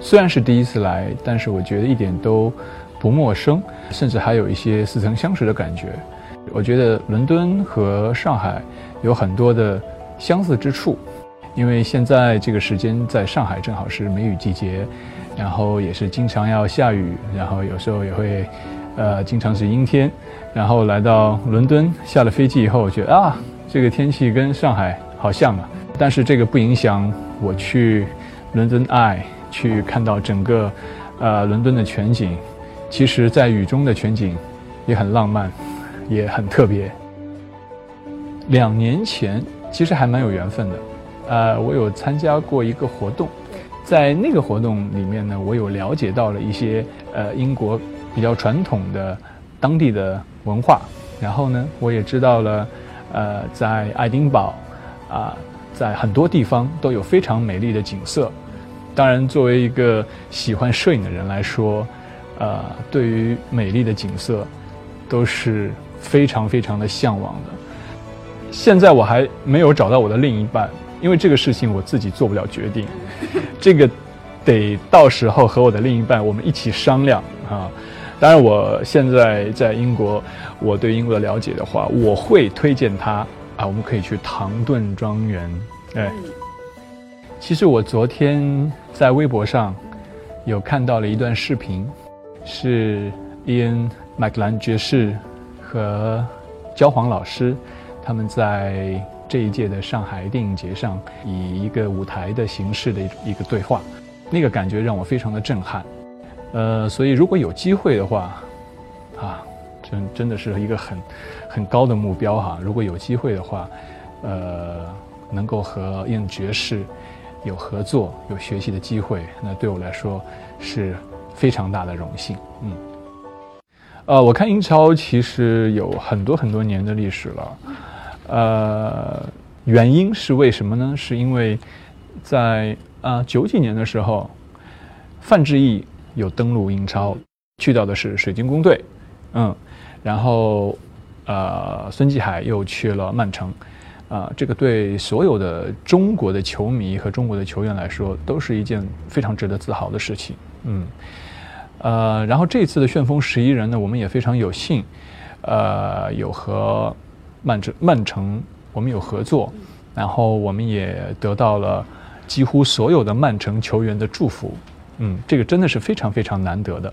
虽然是第一次来，但是我觉得一点都不陌生，甚至还有一些似曾相识的感觉。我觉得伦敦和上海有很多的相似之处，因为现在这个时间在上海正好是梅雨季节，然后也是经常要下雨，然后有时候也会，呃，经常是阴天。然后来到伦敦，下了飞机以后，我觉得啊，这个天气跟上海好像啊，但是这个不影响我去伦敦爱，去看到整个呃伦敦的全景。其实，在雨中的全景也很浪漫。也很特别。两年前其实还蛮有缘分的，呃，我有参加过一个活动，在那个活动里面呢，我有了解到了一些呃英国比较传统的当地的文化，然后呢，我也知道了，呃，在爱丁堡啊，在很多地方都有非常美丽的景色。当然，作为一个喜欢摄影的人来说，呃，对于美丽的景色都是。非常非常的向往的，现在我还没有找到我的另一半，因为这个事情我自己做不了决定，这个得到时候和我的另一半我们一起商量啊。当然，我现在在英国，我对英国的了解的话，我会推荐他啊，我们可以去唐顿庄园。哎，其实我昨天在微博上有看到了一段视频，是伊恩·麦克兰爵士。和焦黄老师，他们在这一届的上海电影节上，以一个舞台的形式的一个对话，那个感觉让我非常的震撼。呃，所以如果有机会的话，啊，真真的是一个很很高的目标哈。如果有机会的话，呃，能够和伊恩爵士有合作、有学习的机会，那对我来说是非常大的荣幸。嗯。呃，我看英超其实有很多很多年的历史了，呃，原因是为什么呢？是因为在啊九几年的时候，范志毅有登陆英超，去到的是水晶宫队，嗯，然后呃孙继海又去了曼城，啊，这个对所有的中国的球迷和中国的球员来说，都是一件非常值得自豪的事情，嗯。呃，然后这次的旋风十一人呢，我们也非常有幸，呃，有和曼城曼城我们有合作，然后我们也得到了几乎所有的曼城球员的祝福，嗯，这个真的是非常非常难得的。